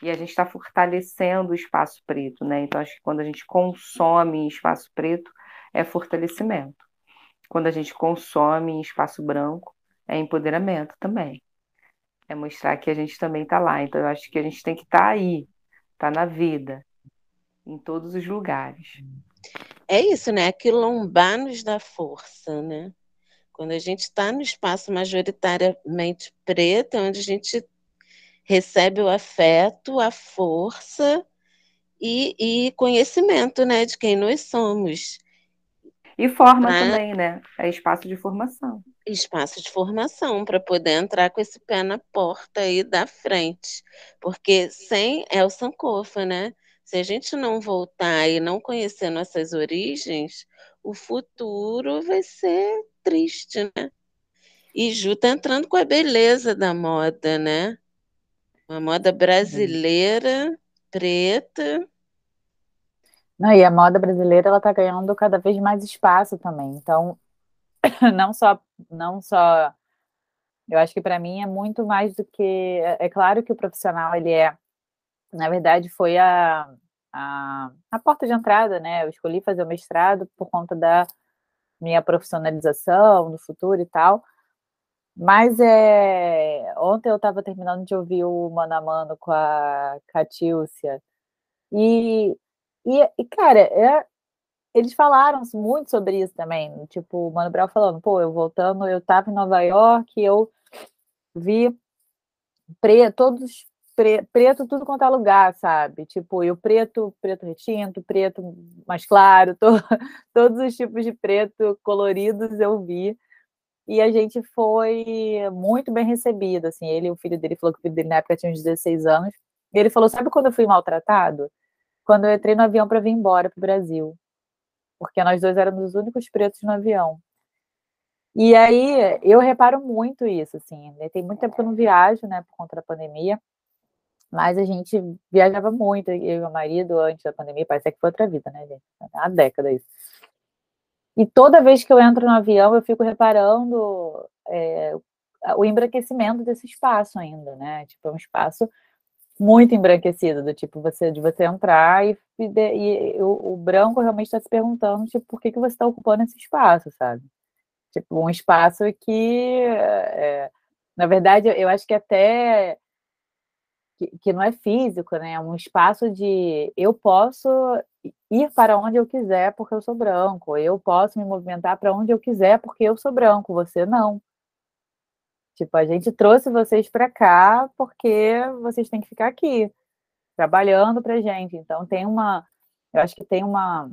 E a gente está fortalecendo o espaço preto, né? Então, acho que quando a gente consome espaço preto, é fortalecimento. Quando a gente consome espaço branco, é empoderamento também. É mostrar que a gente também está lá. Então, eu acho que a gente tem que estar tá aí, tá na vida, em todos os lugares. É isso, né? Quilombar nos dá força, né? Quando a gente está no espaço majoritariamente preto, é onde a gente recebe o afeto, a força e, e conhecimento, né, de quem nós somos. E forma pra... também, né? É espaço de formação. Espaço de formação, para poder entrar com esse pé na porta aí da frente. Porque sem é o Sankofa, né? Se a gente não voltar e não conhecer nossas origens, o futuro vai ser triste, né? E Ju tá entrando com a beleza da moda, né? Uma moda brasileira, preta. Não, e a moda brasileira ela está ganhando cada vez mais espaço também. Então, não só, não só, eu acho que para mim é muito mais do que, é, é claro que o profissional ele é, na verdade, foi a, a, a porta de entrada, né? Eu escolhi fazer o mestrado por conta da minha profissionalização no futuro e tal. Mas é, ontem eu estava terminando de ouvir o Mano a Mano com a Catiúcia. E, e, e cara, é, eles falaram muito sobre isso também. Tipo, o Mano Brown falando, pô, eu voltando, eu estava em Nova York, eu vi pre, todos pre, preto, tudo quanto é lugar, sabe? Tipo, e o preto, preto retinto, preto mais claro, to, todos os tipos de preto coloridos eu vi. E a gente foi muito bem recebido, assim, ele o filho dele, falou que o filho dele na época tinha uns 16 anos, e ele falou, sabe quando eu fui maltratado? Quando eu entrei no avião para vir embora para o Brasil. Porque nós dois éramos os únicos pretos no avião. E aí, eu reparo muito isso, assim, né? tem muito tempo que eu não viajo, né, por conta da pandemia, mas a gente viajava muito, eu e meu marido, antes da pandemia, parece que foi outra vida, né, gente? Há década isso. E toda vez que eu entro no avião, eu fico reparando é, o embranquecimento desse espaço ainda, né? Tipo, é um espaço muito embranquecido, do tipo, você, de você entrar e, e, e o, o, branco realmente está se perguntando, tipo, por que, que você está ocupando esse espaço, sabe? Tipo, um espaço que, é, na verdade, eu acho que até que, que não é físico, né? É um espaço de eu posso ir para onde eu quiser porque eu sou branco, eu posso me movimentar para onde eu quiser porque eu sou branco, você não. Tipo, a gente trouxe vocês para cá porque vocês têm que ficar aqui trabalhando para gente. Então tem uma, eu acho que tem uma,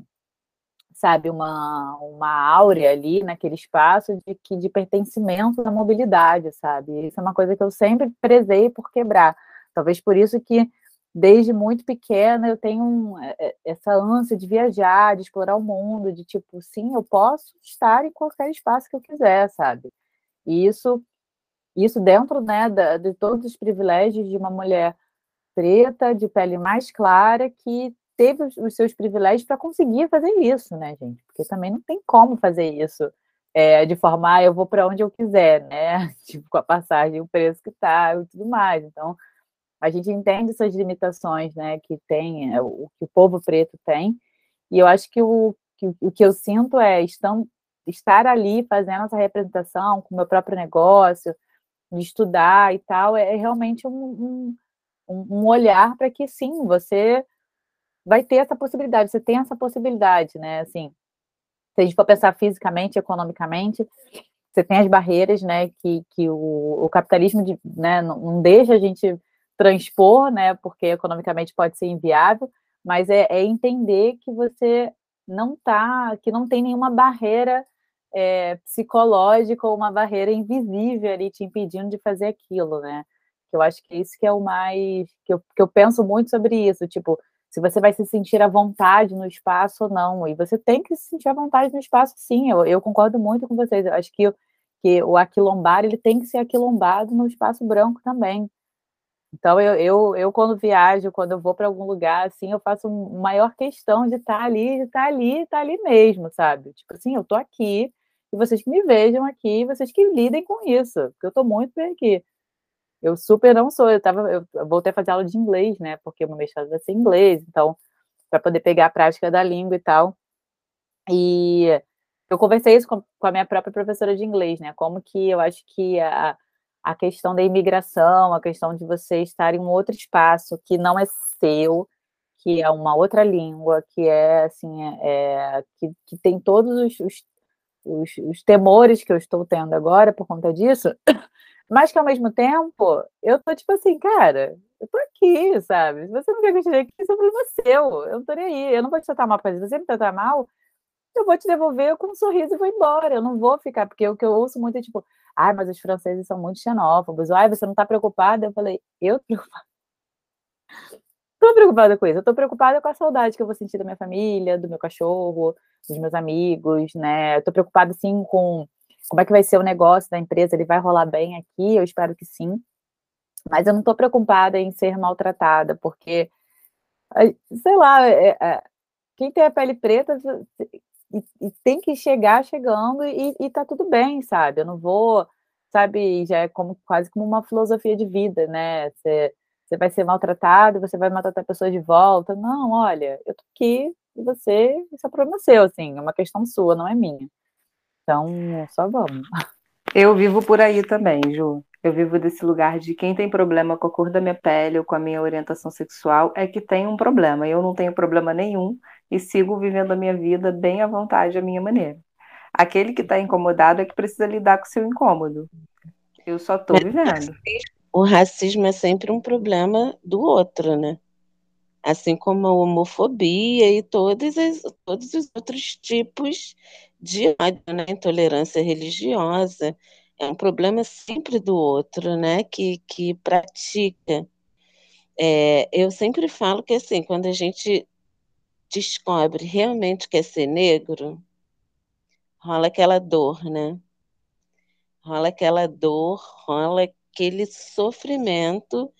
sabe, uma uma áurea ali naquele espaço de que de pertencimento da mobilidade, sabe? Isso é uma coisa que eu sempre prezei por quebrar. Talvez por isso que desde muito pequena eu tenho é, é, essa ânsia de viajar, de explorar o mundo, de tipo, sim, eu posso estar em qualquer espaço que eu quiser, sabe? E isso, isso dentro, né, de todos os privilégios de uma mulher preta, de pele mais clara, que teve os seus privilégios para conseguir fazer isso, né, gente? Porque também não tem como fazer isso é, de forma, ah, eu vou para onde eu quiser, né? Tipo, com a passagem, o preço que está e tudo mais. Então, a gente entende essas limitações, né, que tem, é, o que o povo preto tem, e eu acho que o que, o que eu sinto é estão, estar ali fazendo essa representação com o meu próprio negócio, de estudar e tal, é, é realmente um, um, um olhar para que sim, você vai ter essa possibilidade, você tem essa possibilidade, né, assim, se a gente for pensar fisicamente, economicamente, você tem as barreiras, né, que, que o, o capitalismo de, né, não, não deixa a gente transpor, né, porque economicamente pode ser inviável, mas é, é entender que você não tá, que não tem nenhuma barreira é, psicológica ou uma barreira invisível ali te impedindo de fazer aquilo, né? Eu acho que isso que é o mais que eu, que eu penso muito sobre isso, tipo, se você vai se sentir à vontade no espaço ou não, e você tem que se sentir à vontade no espaço, sim. Eu, eu concordo muito com vocês. Eu acho que, que o aquilombar ele tem que ser aquilombado no espaço branco também. Então, eu, eu, eu, quando viajo, quando eu vou para algum lugar, assim, eu faço maior questão de estar tá ali, de estar tá ali, estar tá ali mesmo, sabe? Tipo assim, eu tô aqui, e vocês que me vejam aqui, vocês que lidem com isso, porque eu tô muito bem aqui. Eu super não sou, eu tava, eu voltei a fazer aula de inglês, né? Porque o meu mestrado vai ser inglês, então, para poder pegar a prática da língua e tal. E eu conversei isso com, com a minha própria professora de inglês, né? Como que eu acho que a a questão da imigração, a questão de você estar em um outro espaço que não é seu, que é uma outra língua, que é assim, é, que, que tem todos os, os, os, os, temores que eu estou tendo agora por conta disso, mas que ao mesmo tempo eu tô tipo assim, cara, eu tô aqui, sabe? Se você não quer que eu aqui, isso é problema seu, eu não tô nem aí, eu não vou te tratar mal, se você me tratar mal, eu vou te devolver com um sorriso e vou embora, eu não vou ficar, porque o que eu ouço muito é tipo, ai, mas os franceses são muito xenófobos, ai, você não está preocupada? Eu falei, eu tô preocupada. Estou preocupada com isso, eu estou preocupada com a saudade que eu vou sentir da minha família, do meu cachorro, dos meus amigos, né? Estou preocupada, sim, com como é que vai ser o negócio da empresa, ele vai rolar bem aqui, eu espero que sim. Mas eu não estou preocupada em ser maltratada, porque, sei lá, é, é, quem tem a pele preta e, e tem que chegar chegando e, e tá tudo bem, sabe? Eu não vou, sabe, já é como, quase como uma filosofia de vida, né? Você, vai ser maltratado, você vai maltratar pessoas de volta. Não, olha, eu tô aqui e você, isso é problema seu, assim, é uma questão sua, não é minha. Então, só vamos. Eu vivo por aí também, Ju. Eu vivo desse lugar de quem tem problema com a cor da minha pele ou com a minha orientação sexual é que tem um problema. Eu não tenho problema nenhum e sigo vivendo a minha vida bem à vontade, à minha maneira. Aquele que está incomodado é que precisa lidar com o seu incômodo. Eu só estou vivendo. O racismo é sempre um problema do outro, né? Assim como a homofobia e todos, as, todos os outros tipos de ódio, né? Intolerância religiosa é um problema sempre do outro, né? Que, que pratica. É, eu sempre falo que assim, quando a gente descobre realmente que é ser negro, rola aquela dor, né? Rola aquela dor, rola aquele sofrimento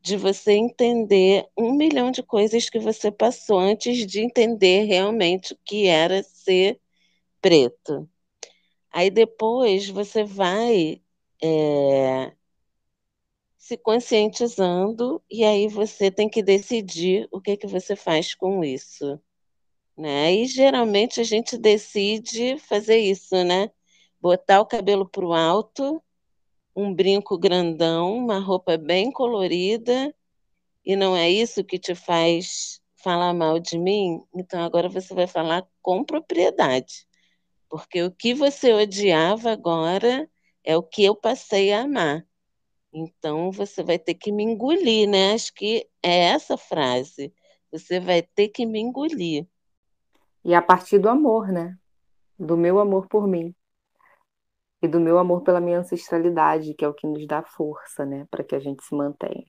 de você entender um milhão de coisas que você passou antes de entender realmente o que era ser preto. Aí depois você vai é, se conscientizando e aí você tem que decidir o que, que você faz com isso. Né? E geralmente a gente decide fazer isso, né? Botar o cabelo para o alto, um brinco grandão, uma roupa bem colorida, e não é isso que te faz falar mal de mim? Então agora você vai falar com propriedade. Porque o que você odiava agora é o que eu passei a amar. Então você vai ter que me engolir, né? Acho que é essa frase. Você vai ter que me engolir. E a partir do amor, né? Do meu amor por mim. E do meu amor pela minha ancestralidade, que é o que nos dá força, né? Para que a gente se mantenha.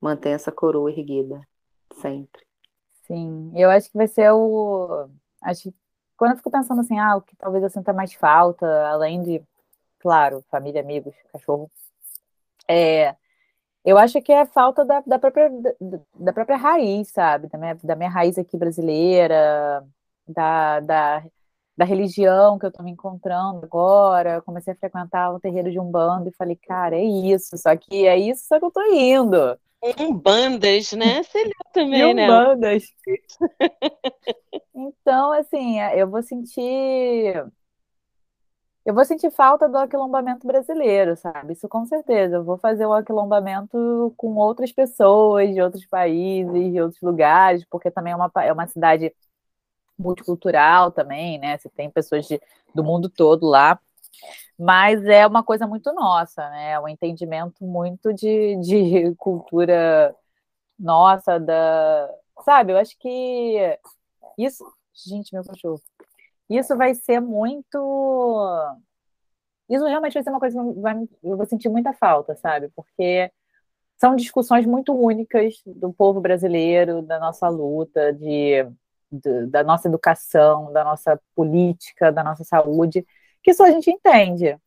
Mantenha essa coroa erguida, sempre. Sim, eu acho que vai ser o. Acho que quando eu fico pensando assim, ah, o que talvez eu sinta mais falta, além de, claro, família, amigos, cachorro, é, eu acho que é falta da, da, própria, da, da própria raiz, sabe? Da minha, da minha raiz aqui brasileira, da, da, da religião que eu estou me encontrando agora. Eu comecei a frequentar o terreiro de Umbanda e falei, cara, é isso, só que é isso só que eu tô indo. Umbandas, né? Você leu também, né? Umbandas. então, assim, eu vou sentir. Eu vou sentir falta do aquilombamento brasileiro, sabe? Isso com certeza. Eu vou fazer o aquilombamento com outras pessoas de outros países, de outros lugares, porque também é uma, é uma cidade multicultural também, né? Você tem pessoas de, do mundo todo lá mas é uma coisa muito nossa, né? É um entendimento muito de, de cultura nossa, da. Sabe, eu acho que isso. Gente, meu cachorro. Isso vai ser muito. Isso realmente vai ser uma coisa que vai, eu vou sentir muita falta, sabe? Porque são discussões muito únicas do povo brasileiro, da nossa luta, de, de, da nossa educação, da nossa política, da nossa saúde, que só a gente entende.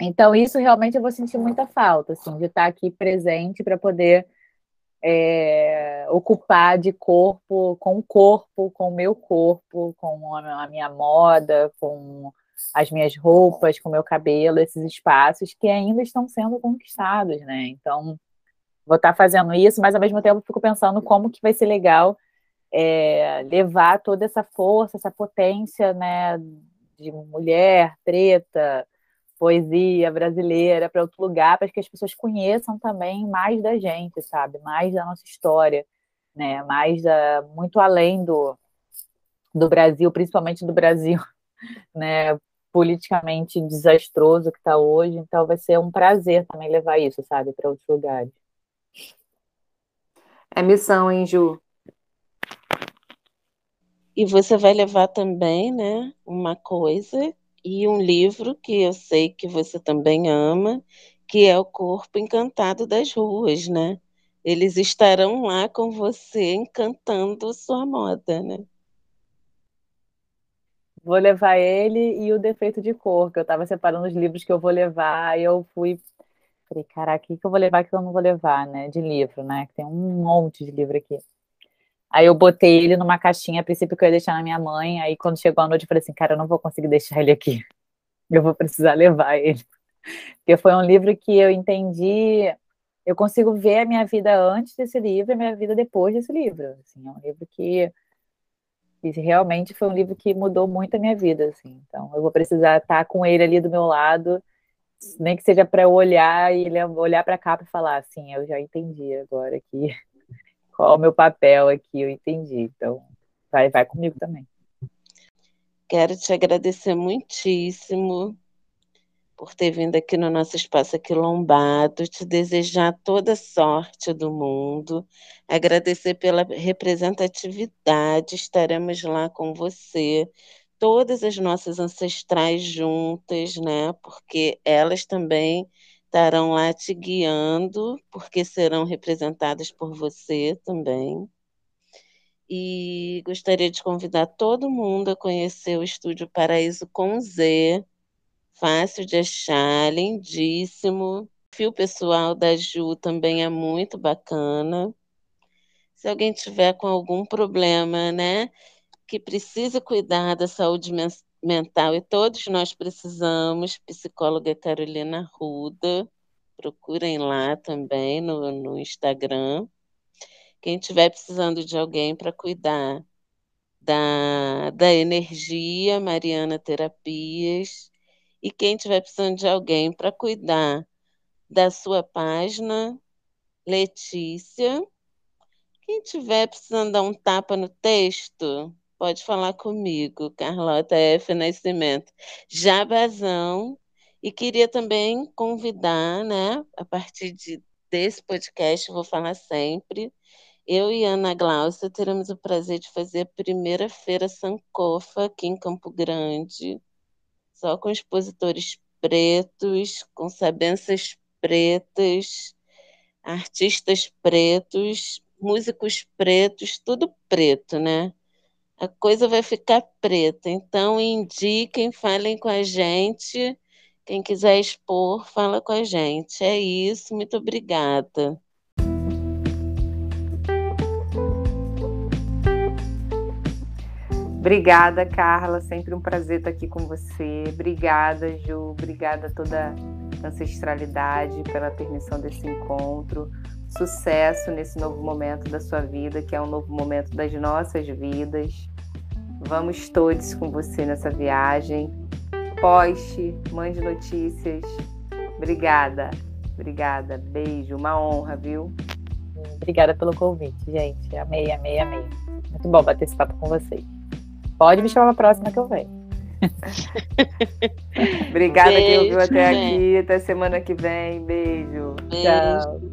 Então, isso realmente eu vou sentir muita falta, assim, de estar aqui presente para poder é, ocupar de corpo, com o corpo, com o meu corpo, com a minha moda, com as minhas roupas, com o meu cabelo, esses espaços que ainda estão sendo conquistados, né? Então, vou estar fazendo isso, mas ao mesmo tempo fico pensando como que vai ser legal é, levar toda essa força, essa potência, né, de mulher preta, poesia brasileira para outro lugar, para que as pessoas conheçam também mais da gente, sabe? Mais da nossa história, né? Mais da, muito além do, do Brasil, principalmente do Brasil, né? Politicamente desastroso que está hoje. Então, vai ser um prazer também levar isso, sabe, para outros lugares. É missão, hein, Ju? E você vai levar também, né, uma coisa e um livro que eu sei que você também ama, que é O Corpo Encantado das Ruas, né? Eles estarão lá com você encantando sua moda, né? Vou levar ele e o Defeito de Cor, que eu estava separando os livros que eu vou levar, e eu fui Falei, caraca, o que, que eu vou levar, que eu não vou levar, né? De livro, né? Tem um monte de livro aqui. Aí eu botei ele numa caixinha, a princípio que eu ia deixar na minha mãe. Aí quando chegou a noite, eu falei assim, cara, eu não vou conseguir deixar ele aqui. Eu vou precisar levar ele. Porque foi um livro que eu entendi. Eu consigo ver a minha vida antes desse livro e a minha vida depois desse livro. Assim, é um livro que, que realmente foi um livro que mudou muito a minha vida. Assim. Então, eu vou precisar estar com ele ali do meu lado, nem que seja para eu olhar e olhar para a capa e falar assim, eu já entendi agora aqui qual é o meu papel aqui, eu entendi. Então, vai, vai comigo também. Quero te agradecer muitíssimo por ter vindo aqui no nosso espaço aquilombado, te desejar toda sorte do mundo, agradecer pela representatividade, estaremos lá com você, todas as nossas ancestrais juntas, né? Porque elas também estarão lá te guiando, porque serão representadas por você também. E gostaria de convidar todo mundo a conhecer o Estúdio Paraíso com Z. Fácil de achar, lindíssimo. O fio pessoal da Ju também é muito bacana. Se alguém tiver com algum problema, né, que precisa cuidar da saúde mental e todos nós precisamos. Psicóloga Carolina Ruda, procurem lá também no, no Instagram. Quem estiver precisando de alguém para cuidar da, da energia, Mariana Terapias. E quem estiver precisando de alguém para cuidar da sua página, Letícia. Quem estiver precisando dar um tapa no texto, pode falar comigo, Carlota F. Nascimento. Jabazão. E queria também convidar, né, a partir de, desse podcast, vou falar sempre, eu e Ana Glaucia teremos o prazer de fazer a primeira feira Sankofa aqui em Campo Grande, só com expositores pretos, com sabenças pretas, artistas pretos, músicos pretos, tudo preto, né? A coisa vai ficar preta. Então, indiquem, falem com a gente. Quem quiser expor, fala com a gente. É isso, muito obrigada. Obrigada, Carla. Sempre um prazer estar aqui com você. Obrigada, Ju. Obrigada a toda a ancestralidade pela permissão desse encontro. Sucesso nesse novo momento da sua vida, que é um novo momento das nossas vidas. Vamos todos com você nessa viagem. Poste, mande notícias. Obrigada, obrigada. Beijo, uma honra, viu? Obrigada pelo convite, gente. Amei, amei, amei. Muito bom bater esse papo com vocês. Pode me chamar para a próxima que eu venho. Obrigada Beijo, quem ouviu até gente. aqui. Até semana que vem. Beijo. Beijo. Tchau.